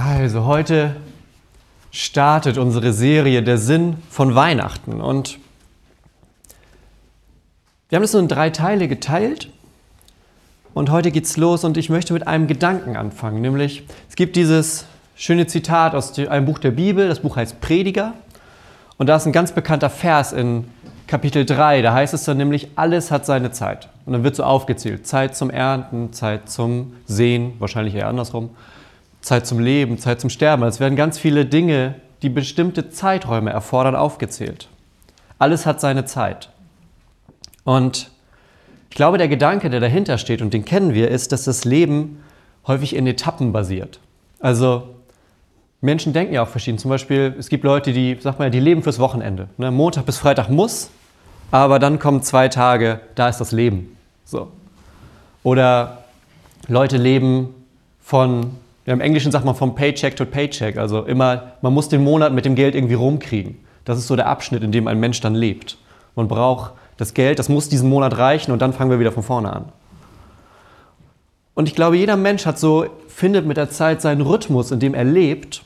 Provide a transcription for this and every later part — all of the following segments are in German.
Also heute startet unsere Serie Der Sinn von Weihnachten. Und wir haben das so in drei Teile geteilt. Und heute geht's los und ich möchte mit einem Gedanken anfangen, nämlich es gibt dieses schöne Zitat aus einem Buch der Bibel, das Buch heißt Prediger. Und da ist ein ganz bekannter Vers in Kapitel 3, da heißt es dann nämlich, alles hat seine Zeit. Und dann wird so aufgezählt, Zeit zum Ernten, Zeit zum Sehen, wahrscheinlich eher andersrum, Zeit zum Leben, Zeit zum Sterben. Es werden ganz viele Dinge, die bestimmte Zeiträume erfordern, aufgezählt. Alles hat seine Zeit. Und ich glaube, der Gedanke, der dahinter steht, und den kennen wir, ist, dass das Leben häufig in Etappen basiert. Also Menschen denken ja auch verschieden. Zum Beispiel, es gibt Leute, die, sag mal, die leben fürs Wochenende. Ne? Montag bis Freitag muss, aber dann kommen zwei Tage, da ist das Leben. So. Oder Leute leben von, ja, im Englischen sagt man vom Paycheck to Paycheck, also immer, man muss den Monat mit dem Geld irgendwie rumkriegen. Das ist so der Abschnitt, in dem ein Mensch dann lebt. Man braucht das Geld, das muss diesen Monat reichen und dann fangen wir wieder von vorne an. Und ich glaube, jeder Mensch hat so, findet mit der Zeit seinen Rhythmus, in dem er lebt.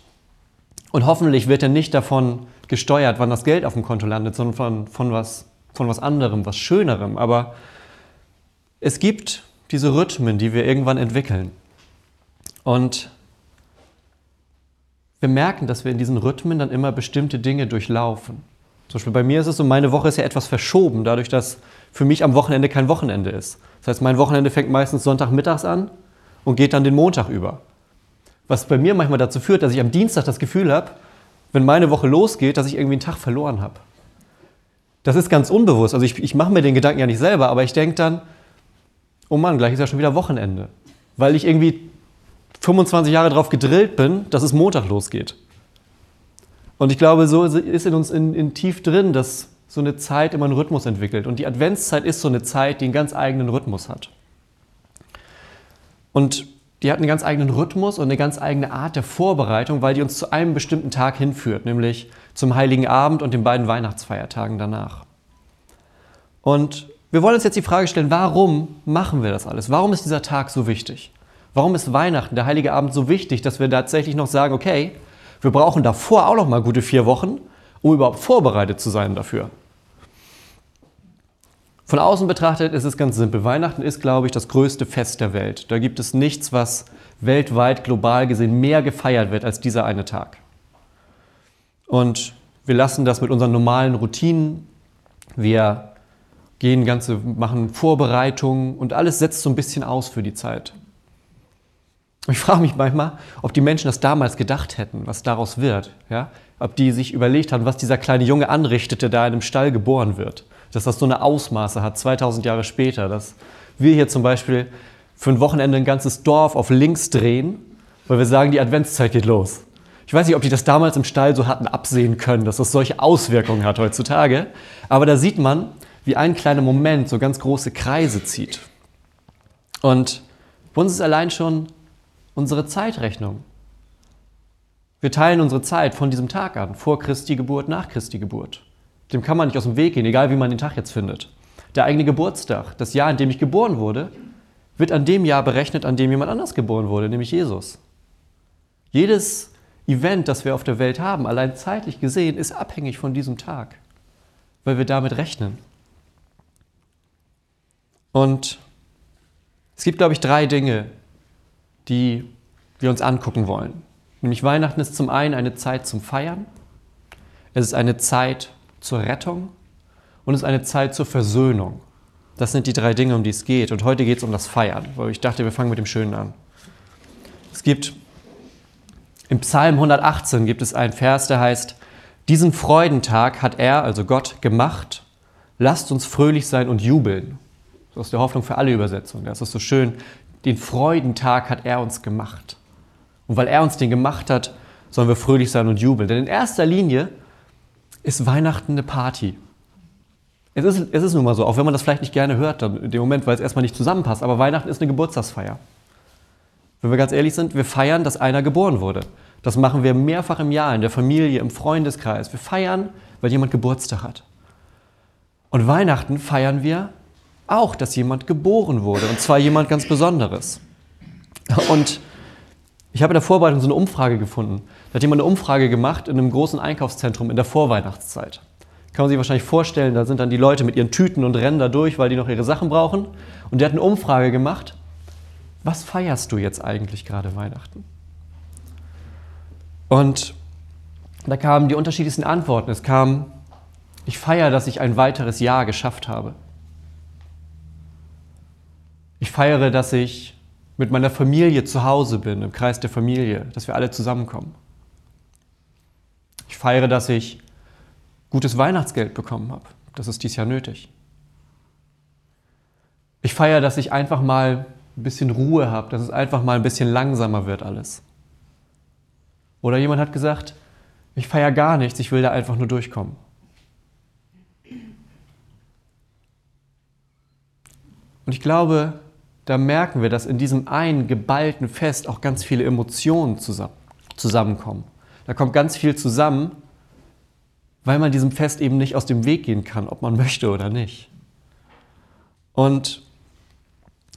Und hoffentlich wird er nicht davon gesteuert, wann das Geld auf dem Konto landet, sondern von, von was von was anderem, was Schönerem. Aber es gibt diese Rhythmen, die wir irgendwann entwickeln. Und wir merken, dass wir in diesen Rhythmen dann immer bestimmte Dinge durchlaufen. Zum Beispiel bei mir ist es so, meine Woche ist ja etwas verschoben, dadurch, dass für mich am Wochenende kein Wochenende ist. Das heißt, mein Wochenende fängt meistens Sonntagmittags an und geht dann den Montag über. Was bei mir manchmal dazu führt, dass ich am Dienstag das Gefühl habe, wenn meine Woche losgeht, dass ich irgendwie einen Tag verloren habe. Das ist ganz unbewusst. Also ich, ich mache mir den Gedanken ja nicht selber, aber ich denke dann, oh Mann, gleich ist ja schon wieder Wochenende. Weil ich irgendwie 25 Jahre darauf gedrillt bin, dass es Montag losgeht. Und ich glaube, so ist in uns in, in tief drin, dass so eine Zeit immer einen Rhythmus entwickelt. Und die Adventszeit ist so eine Zeit, die einen ganz eigenen Rhythmus hat. Und die hat einen ganz eigenen Rhythmus und eine ganz eigene Art der Vorbereitung, weil die uns zu einem bestimmten Tag hinführt, nämlich zum Heiligen Abend und den beiden Weihnachtsfeiertagen danach. Und wir wollen uns jetzt die Frage stellen, warum machen wir das alles? Warum ist dieser Tag so wichtig? Warum ist Weihnachten, der Heilige Abend so wichtig, dass wir tatsächlich noch sagen, okay, wir brauchen davor auch noch mal gute vier Wochen, um überhaupt vorbereitet zu sein dafür? Von außen betrachtet ist es ganz simpel. Weihnachten ist, glaube ich, das größte Fest der Welt. Da gibt es nichts, was weltweit, global gesehen mehr gefeiert wird als dieser eine Tag. Und wir lassen das mit unseren normalen Routinen. Wir gehen ganze, machen Vorbereitungen und alles setzt so ein bisschen aus für die Zeit. Ich frage mich manchmal, ob die Menschen das damals gedacht hätten, was daraus wird. Ja? Ob die sich überlegt haben, was dieser kleine Junge anrichtete, da in einem Stall geboren wird. Dass das so eine Ausmaße hat, 2000 Jahre später. Dass wir hier zum Beispiel für ein Wochenende ein ganzes Dorf auf links drehen, weil wir sagen, die Adventszeit geht los. Ich weiß nicht, ob die das damals im Stall so hatten absehen können, dass das solche Auswirkungen hat heutzutage. Aber da sieht man, wie ein kleiner Moment so ganz große Kreise zieht. Und bei uns ist allein schon unsere Zeitrechnung. Wir teilen unsere Zeit von diesem Tag an, vor Christi Geburt, nach Christi Geburt. Dem kann man nicht aus dem Weg gehen, egal wie man den Tag jetzt findet. Der eigene Geburtstag, das Jahr, in dem ich geboren wurde, wird an dem Jahr berechnet, an dem jemand anders geboren wurde, nämlich Jesus. Jedes Event, das wir auf der Welt haben, allein zeitlich gesehen, ist abhängig von diesem Tag, weil wir damit rechnen. Und es gibt, glaube ich, drei Dinge, die wir uns angucken wollen. Nämlich Weihnachten ist zum einen eine Zeit zum Feiern, es ist eine Zeit zur Rettung und es ist eine Zeit zur Versöhnung. Das sind die drei Dinge, um die es geht. Und heute geht es um das Feiern, weil ich dachte, wir fangen mit dem Schönen an. Es gibt im Psalm 118 gibt es einen Vers, der heißt, diesen Freudentag hat er, also Gott, gemacht. Lasst uns fröhlich sein und jubeln. Das ist der Hoffnung für alle Übersetzungen. Das ist so schön. Den Freudentag hat er uns gemacht. Und weil er uns den gemacht hat, sollen wir fröhlich sein und jubeln. Denn in erster Linie ist Weihnachten eine Party. Es ist, es ist nun mal so, auch wenn man das vielleicht nicht gerne hört, dann in dem Moment, weil es erstmal nicht zusammenpasst. Aber Weihnachten ist eine Geburtstagsfeier. Wenn wir ganz ehrlich sind, wir feiern, dass einer geboren wurde. Das machen wir mehrfach im Jahr in der Familie, im Freundeskreis. Wir feiern, weil jemand Geburtstag hat. Und Weihnachten feiern wir auch, dass jemand geboren wurde. Und zwar jemand ganz Besonderes. Und Ich habe in der Vorbereitung so eine Umfrage gefunden. Da hat jemand eine Umfrage gemacht in einem großen Einkaufszentrum in der Vorweihnachtszeit. Kann man sich wahrscheinlich vorstellen, da sind dann die Leute mit ihren Tüten und rennen da durch, weil die noch ihre Sachen brauchen. Und der hat eine Umfrage gemacht. Was feierst du jetzt eigentlich gerade Weihnachten? Und da kamen die unterschiedlichsten Antworten. Es kam, ich feiere, dass ich ein weiteres Jahr geschafft habe. Ich feiere, dass ich mit meiner Familie zu Hause bin, im Kreis der Familie, dass wir alle zusammenkommen. Ich feiere, dass ich gutes Weihnachtsgeld bekommen habe. Das ist dies Jahr nötig. Ich feiere, dass ich einfach mal ein bisschen Ruhe habe, dass es einfach mal ein bisschen langsamer wird alles. Oder jemand hat gesagt, ich feiere gar nichts, ich will da einfach nur durchkommen. Und ich glaube, da merken wir, dass in diesem einen geballten Fest auch ganz viele Emotionen zusammenkommen. Da kommt ganz viel zusammen, weil man diesem Fest eben nicht aus dem Weg gehen kann, ob man möchte oder nicht. Und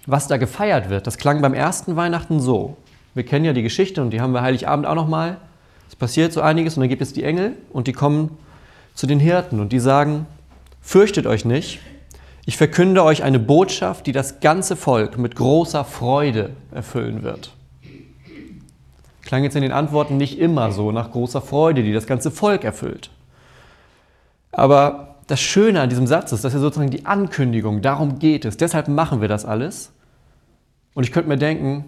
was da gefeiert wird, das klang beim ersten Weihnachten so. Wir kennen ja die Geschichte und die haben wir Heiligabend auch nochmal. Es passiert so einiges und dann gibt es die Engel und die kommen zu den Hirten und die sagen, fürchtet euch nicht, ich verkünde euch eine Botschaft, die das ganze Volk mit großer Freude erfüllen wird. Klang jetzt in den Antworten nicht immer so nach großer Freude, die das ganze Volk erfüllt. Aber das Schöne an diesem Satz ist, dass er sozusagen die Ankündigung, darum geht es, deshalb machen wir das alles. Und ich könnte mir denken,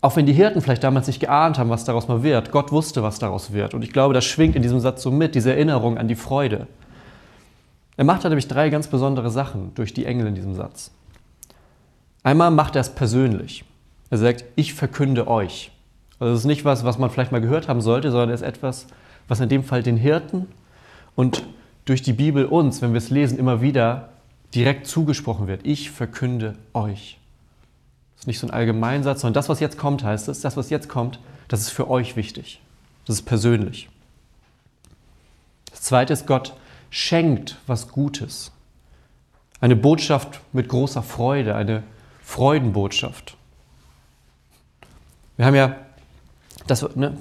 auch wenn die Hirten vielleicht damals nicht geahnt haben, was daraus mal wird, Gott wusste, was daraus wird. Und ich glaube, das schwingt in diesem Satz so mit, diese Erinnerung an die Freude. Er macht da nämlich drei ganz besondere Sachen durch die Engel in diesem Satz. Einmal macht er es persönlich. Er sagt, ich verkünde euch. Also das ist nicht was, was man vielleicht mal gehört haben sollte, sondern es ist etwas, was in dem Fall den Hirten und durch die Bibel uns, wenn wir es lesen, immer wieder direkt zugesprochen wird. Ich verkünde euch. Das ist nicht so ein Allgemeinsatz, sondern das, was jetzt kommt, heißt es, das, was jetzt kommt, das ist für euch wichtig. Das ist persönlich. Das zweite ist, Gott schenkt was Gutes. Eine Botschaft mit großer Freude, eine Freudenbotschaft. Wir haben ja das, ne,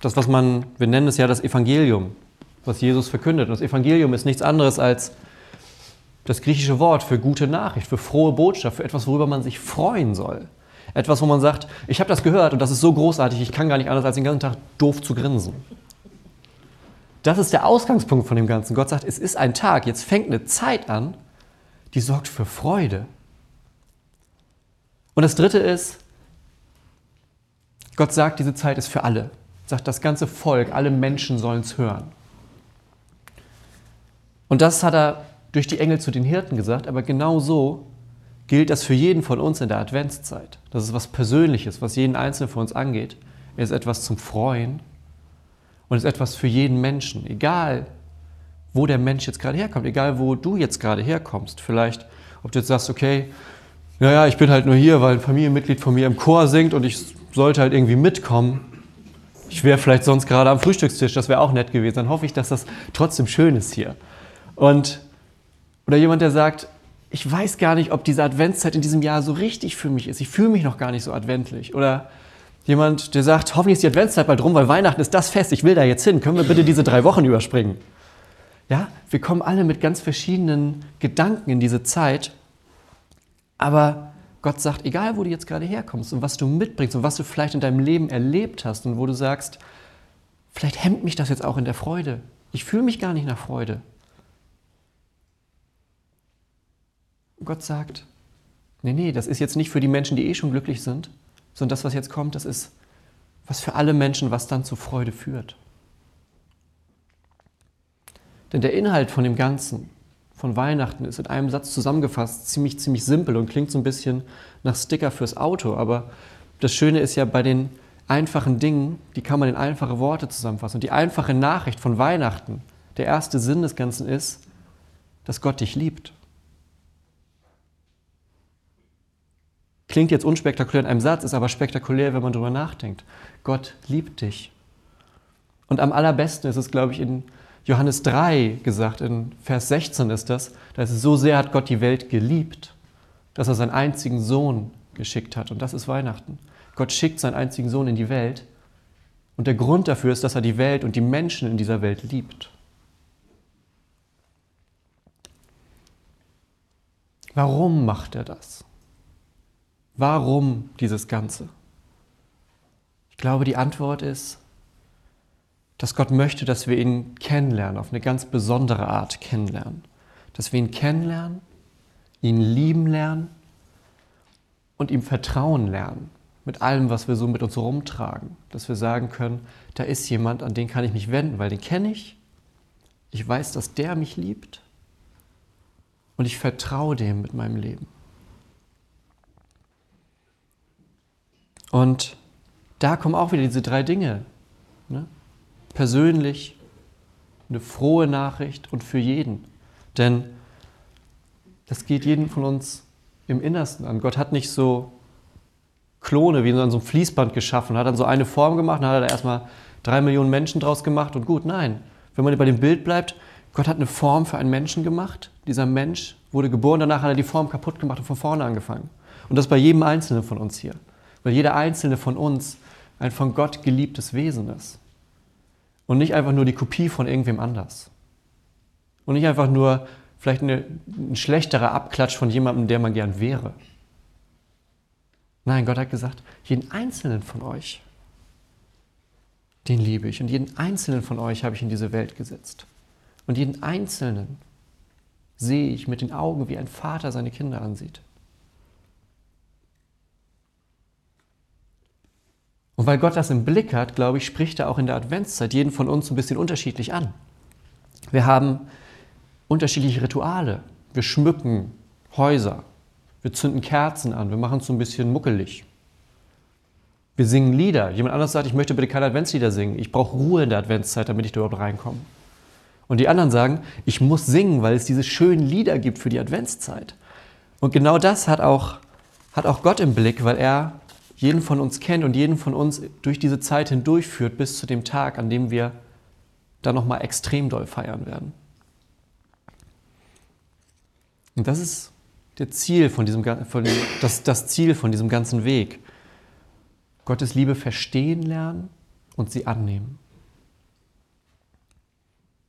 das, was man, wir nennen es ja das Evangelium, was Jesus verkündet. Und das Evangelium ist nichts anderes als das griechische Wort für gute Nachricht, für frohe Botschaft, für etwas, worüber man sich freuen soll. Etwas, wo man sagt, ich habe das gehört und das ist so großartig, ich kann gar nicht anders, als den ganzen Tag doof zu grinsen. Das ist der Ausgangspunkt von dem Ganzen. Gott sagt, es ist ein Tag, jetzt fängt eine Zeit an, die sorgt für Freude. Und das Dritte ist, Gott sagt, diese Zeit ist für alle. Sagt, das ganze Volk, alle Menschen sollen es hören. Und das hat er durch die Engel zu den Hirten gesagt, aber genau so gilt das für jeden von uns in der Adventszeit. Das ist was Persönliches, was jeden Einzelnen von uns angeht. Es ist etwas zum Freuen und ist etwas für jeden Menschen, egal wo der Mensch jetzt gerade herkommt, egal wo du jetzt gerade herkommst. Vielleicht, ob du jetzt sagst, okay, naja, ich bin halt nur hier, weil ein Familienmitglied von mir im Chor singt und ich sollte halt irgendwie mitkommen. Ich wäre vielleicht sonst gerade am Frühstückstisch, das wäre auch nett gewesen. Dann hoffe ich, dass das trotzdem schön ist hier. Und, oder jemand, der sagt, ich weiß gar nicht, ob diese Adventszeit in diesem Jahr so richtig für mich ist. Ich fühle mich noch gar nicht so adventlich. Oder Jemand, der sagt, hoffentlich ist die Adventszeit bald rum, weil Weihnachten ist das Fest, ich will da jetzt hin. Können wir bitte diese drei Wochen überspringen? Ja, wir kommen alle mit ganz verschiedenen Gedanken in diese Zeit. Aber Gott sagt, egal wo du jetzt gerade herkommst und was du mitbringst und was du vielleicht in deinem Leben erlebt hast und wo du sagst, vielleicht hemmt mich das jetzt auch in der Freude. Ich fühle mich gar nicht nach Freude. Gott sagt, nee, nee, das ist jetzt nicht für die Menschen, die eh schon glücklich sind, sondern das, was jetzt kommt, das ist was für alle Menschen, was dann zu Freude führt. Denn der Inhalt von dem Ganzen, von Weihnachten, ist in einem Satz zusammengefasst ziemlich, ziemlich simpel und klingt so ein bisschen nach Sticker fürs Auto. Aber das Schöne ist ja bei den einfachen Dingen, die kann man in einfache Worte zusammenfassen. Und die einfache Nachricht von Weihnachten, der erste Sinn des Ganzen ist, dass Gott dich liebt. Klingt jetzt unspektakulär in einem Satz, ist aber spektakulär, wenn man darüber nachdenkt. Gott liebt dich. Und am allerbesten ist es, glaube ich, in Johannes 3 gesagt, in Vers 16 ist das, dass es so sehr hat Gott die Welt geliebt, dass er seinen einzigen Sohn geschickt hat. Und das ist Weihnachten. Gott schickt seinen einzigen Sohn in die Welt und der Grund dafür ist, dass er die Welt und die Menschen in dieser Welt liebt. Warum macht er das? Warum dieses Ganze? Ich glaube, die Antwort ist, dass Gott möchte, dass wir ihn kennenlernen, auf eine ganz besondere Art kennenlernen. Dass wir ihn kennenlernen, ihn lieben lernen und ihm vertrauen lernen mit allem, was wir so mit uns rumtragen. Dass wir sagen können, da ist jemand, an den kann ich mich wenden, weil den kenne ich. Ich weiß, dass der mich liebt. Und ich vertraue dem mit meinem Leben. Und da kommen auch wieder diese drei Dinge. Ne? Persönlich, eine frohe Nachricht und für jeden. Denn das geht jeden von uns im Innersten an. Gott hat nicht so Klone wie in so einem Fließband geschaffen, hat dann so eine Form gemacht, dann hat er da erstmal drei Millionen Menschen draus gemacht und gut, nein. Wenn man bei dem Bild bleibt, Gott hat eine Form für einen Menschen gemacht. Dieser Mensch wurde geboren, danach hat er die Form kaputt gemacht und von vorne angefangen. Und das bei jedem Einzelnen von uns hier. Weil jeder Einzelne von uns ein von Gott geliebtes Wesen ist. Und nicht einfach nur die Kopie von irgendwem anders. Und nicht einfach nur vielleicht eine, ein schlechterer Abklatsch von jemandem, der man gern wäre. Nein, Gott hat gesagt, jeden einzelnen von euch, den liebe ich. Und jeden einzelnen von euch habe ich in diese Welt gesetzt. Und jeden einzelnen sehe ich mit den Augen, wie ein Vater seine Kinder ansieht. Und weil Gott das im Blick hat, glaube ich, spricht er auch in der Adventszeit jeden von uns ein bisschen unterschiedlich an. Wir haben unterschiedliche Rituale. Wir schmücken Häuser, wir zünden Kerzen an, wir machen es so ein bisschen muckelig. Wir singen Lieder. Jemand anderes sagt, ich möchte bitte keine Adventslieder singen. Ich brauche Ruhe in der Adventszeit, damit ich dort reinkomme. Und die anderen sagen, ich muss singen, weil es diese schönen Lieder gibt für die Adventszeit. Und genau das hat auch, hat auch Gott im Blick, weil er jeden von uns kennt und jeden von uns durch diese Zeit hindurchführt bis zu dem Tag, an dem wir dann nochmal extrem doll feiern werden. Und das ist der Ziel von diesem, von, das, das Ziel von diesem ganzen Weg. Gottes Liebe verstehen lernen und sie annehmen.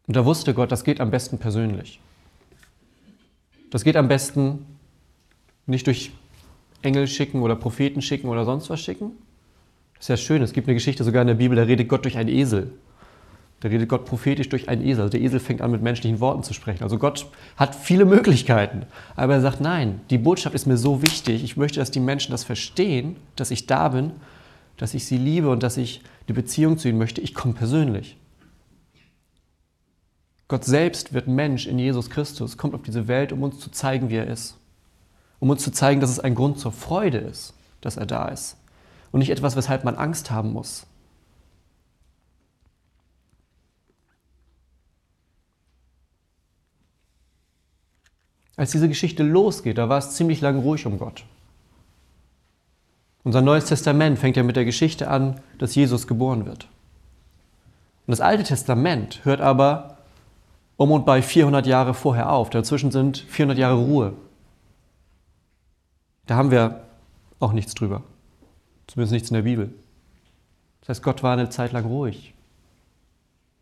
Und da wusste Gott, das geht am besten persönlich. Das geht am besten nicht durch Engel schicken oder Propheten schicken oder sonst was schicken. Das ist ja schön. Es gibt eine Geschichte sogar in der Bibel, da redet Gott durch einen Esel. Da redet Gott prophetisch durch einen Esel. Also der Esel fängt an, mit menschlichen Worten zu sprechen. Also Gott hat viele Möglichkeiten. Aber er sagt, nein, die Botschaft ist mir so wichtig. Ich möchte, dass die Menschen das verstehen, dass ich da bin, dass ich sie liebe und dass ich die Beziehung zu ihnen möchte. Ich komme persönlich. Gott selbst wird Mensch in Jesus Christus, kommt auf diese Welt, um uns zu zeigen, wie er ist. Um uns zu zeigen, dass es ein Grund zur Freude ist, dass er da ist. Und nicht etwas, weshalb man Angst haben muss. Als diese Geschichte losgeht, da war es ziemlich lang ruhig um Gott. Unser Neues Testament fängt ja mit der Geschichte an, dass Jesus geboren wird. Und das Alte Testament hört aber um und bei 400 Jahre vorher auf. Dazwischen sind 400 Jahre Ruhe. Da haben wir auch nichts drüber. Zumindest nichts in der Bibel. Das heißt, Gott war eine Zeit lang ruhig.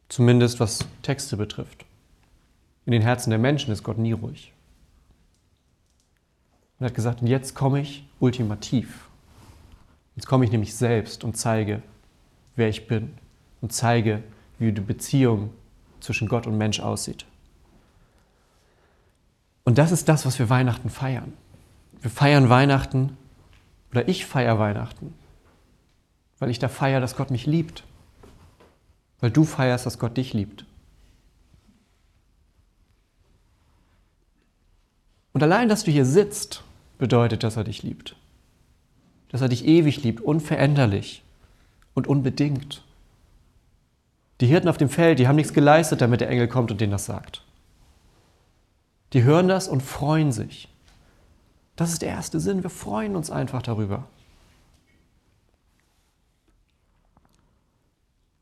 Zumindest was Texte betrifft. In den Herzen der Menschen ist Gott nie ruhig. Und hat gesagt, und jetzt komme ich ultimativ. Jetzt komme ich nämlich selbst und zeige, wer ich bin und zeige, wie die Beziehung zwischen Gott und Mensch aussieht. Und das ist das, was wir Weihnachten feiern. Wir feiern Weihnachten oder ich feiere Weihnachten, weil ich da feiere, dass Gott mich liebt. Weil du feierst, dass Gott dich liebt. Und allein, dass du hier sitzt, bedeutet, dass er dich liebt. Dass er dich ewig liebt, unveränderlich und unbedingt. Die Hirten auf dem Feld, die haben nichts geleistet, damit der Engel kommt und denen das sagt. Die hören das und freuen sich. Das ist der erste Sinn. Wir freuen uns einfach darüber.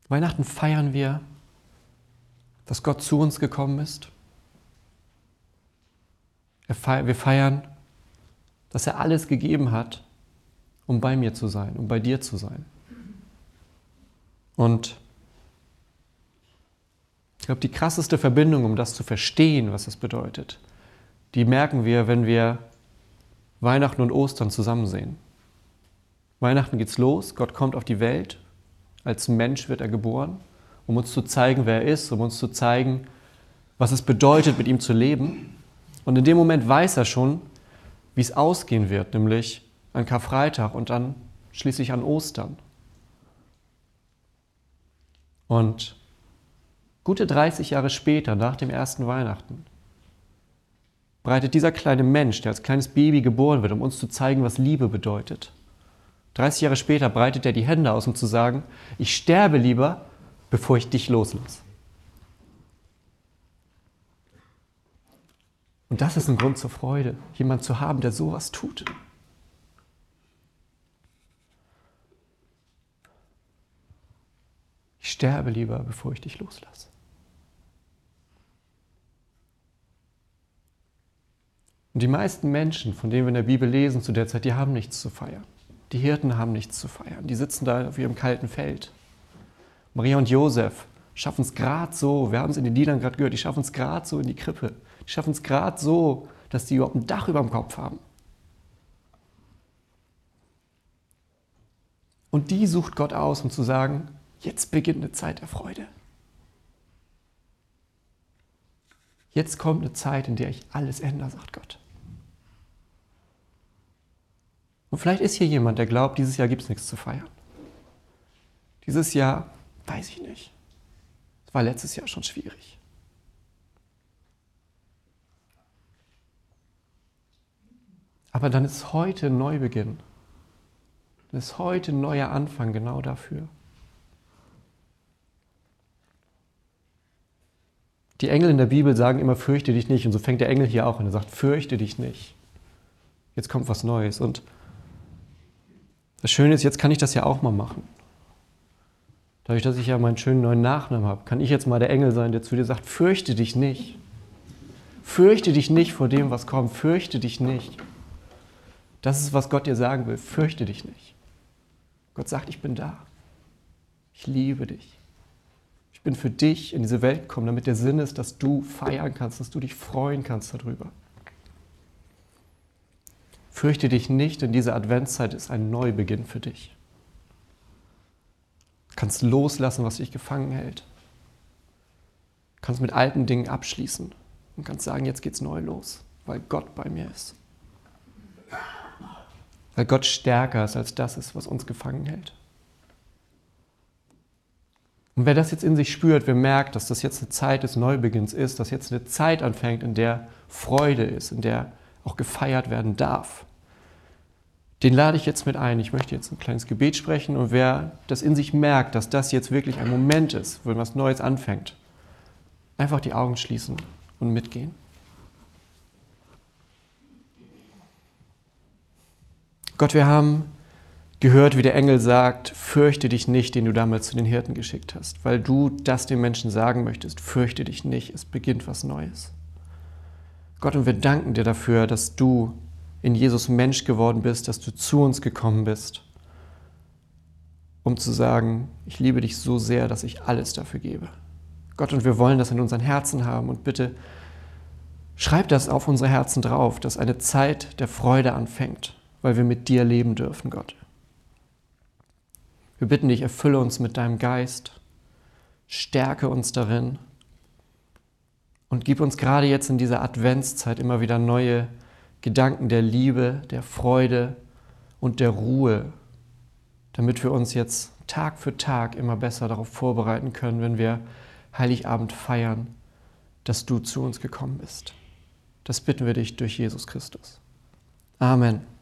Weihnachten feiern wir, dass Gott zu uns gekommen ist, wir feiern, dass er alles gegeben hat, um bei mir zu sein, um bei dir zu sein. Und ich glaube, die krasseste Verbindung, um das zu verstehen, was das bedeutet, die merken wir, wenn wir Weihnachten und Ostern zusammen sehen. Weihnachten geht's los, Gott kommt auf die Welt, als Mensch wird er geboren, um uns zu zeigen, wer er ist, um uns zu zeigen, was es bedeutet, mit ihm zu leben. Und in dem Moment weiß er schon, wie es ausgehen wird, nämlich an Karfreitag und dann schließlich an Ostern. Und gute 30 Jahre später, nach dem ersten Weihnachten, breitet dieser kleine Mensch, der als kleines Baby geboren wird, um uns zu zeigen, was Liebe bedeutet. 30 Jahre später breitet er die Hände aus, um zu sagen, ich sterbe lieber, bevor ich dich loslasse. Und das ist ein Grund zur Freude, jemand zu haben, der sowas tut. Ich sterbe lieber, bevor ich dich loslasse. Und die meisten Menschen, von denen wir in der Bibel lesen zu der Zeit, die haben nichts zu feiern. Die Hirten haben nichts zu feiern. Die sitzen da auf ihrem kalten Feld. Maria und Josef schaffen es gerade so, wir haben es in den Liedern gerade gehört, die schaffen es gerade so in die Krippe. Die schaffen es gerade so, dass die überhaupt ein Dach über dem Kopf haben. Und die sucht Gott aus, um zu sagen, jetzt beginnt eine Zeit der Freude. Jetzt kommt eine Zeit, in der ich alles ändere, sagt Gott. Und vielleicht ist hier jemand, der glaubt, dieses Jahr gibt es nichts zu feiern. Dieses Jahr, weiß ich nicht. Es war letztes Jahr schon schwierig. Aber dann ist heute ein Neubeginn. Dann ist heute ein neuer Anfang genau dafür. Die Engel in der Bibel sagen immer, fürchte dich nicht. Und so fängt der Engel hier auch an. Er sagt, fürchte dich nicht. Jetzt kommt was Neues. Und das Schöne ist, jetzt kann ich das ja auch mal machen. Dadurch, dass ich ja meinen schönen neuen Nachnamen habe, kann ich jetzt mal der Engel sein, der zu dir sagt, fürchte dich nicht. Fürchte dich nicht vor dem, was kommt. Fürchte dich nicht. Das ist, was Gott dir sagen will. Fürchte dich nicht. Gott sagt, ich bin da. Ich liebe dich. Ich bin für dich in diese Welt gekommen, damit der Sinn ist, dass du feiern kannst, dass du dich freuen kannst darüber. Fürchte dich nicht, denn diese Adventszeit ist ein Neubeginn für dich. Du kannst loslassen, was dich gefangen hält. Du kannst mit alten Dingen abschließen und kannst sagen, jetzt geht's neu los, weil Gott bei mir ist. Weil Gott stärker ist als das ist, was uns gefangen hält. Und wer das jetzt in sich spürt, wer merkt, dass das jetzt eine Zeit des Neubeginns ist, dass jetzt eine Zeit anfängt, in der Freude ist, in der auch gefeiert werden darf. Den lade ich jetzt mit ein. Ich möchte jetzt ein kleines Gebet sprechen und wer das in sich merkt, dass das jetzt wirklich ein Moment ist, wo was Neues anfängt, einfach die Augen schließen und mitgehen. Gott, wir haben gehört, wie der Engel sagt, fürchte dich nicht, den du damals zu den Hirten geschickt hast, weil du das den Menschen sagen möchtest, fürchte dich nicht, es beginnt was Neues. Gott, und wir danken dir dafür, dass du in Jesus Mensch geworden bist, dass du zu uns gekommen bist, um zu sagen, ich liebe dich so sehr, dass ich alles dafür gebe. Gott, und wir wollen das in unseren Herzen haben und bitte schreib das auf unsere Herzen drauf, dass eine Zeit der Freude anfängt, weil wir mit dir leben dürfen, Gott. Wir bitten dich, erfülle uns mit deinem Geist, stärke uns darin und gib uns gerade jetzt in dieser Adventszeit immer wieder neue Gedanken der Liebe, der Freude und der Ruhe, damit wir uns jetzt Tag für Tag immer besser darauf vorbereiten können, wenn wir Heiligabend feiern, dass du zu uns gekommen bist. Das bitten wir dich durch Jesus Christus. Amen.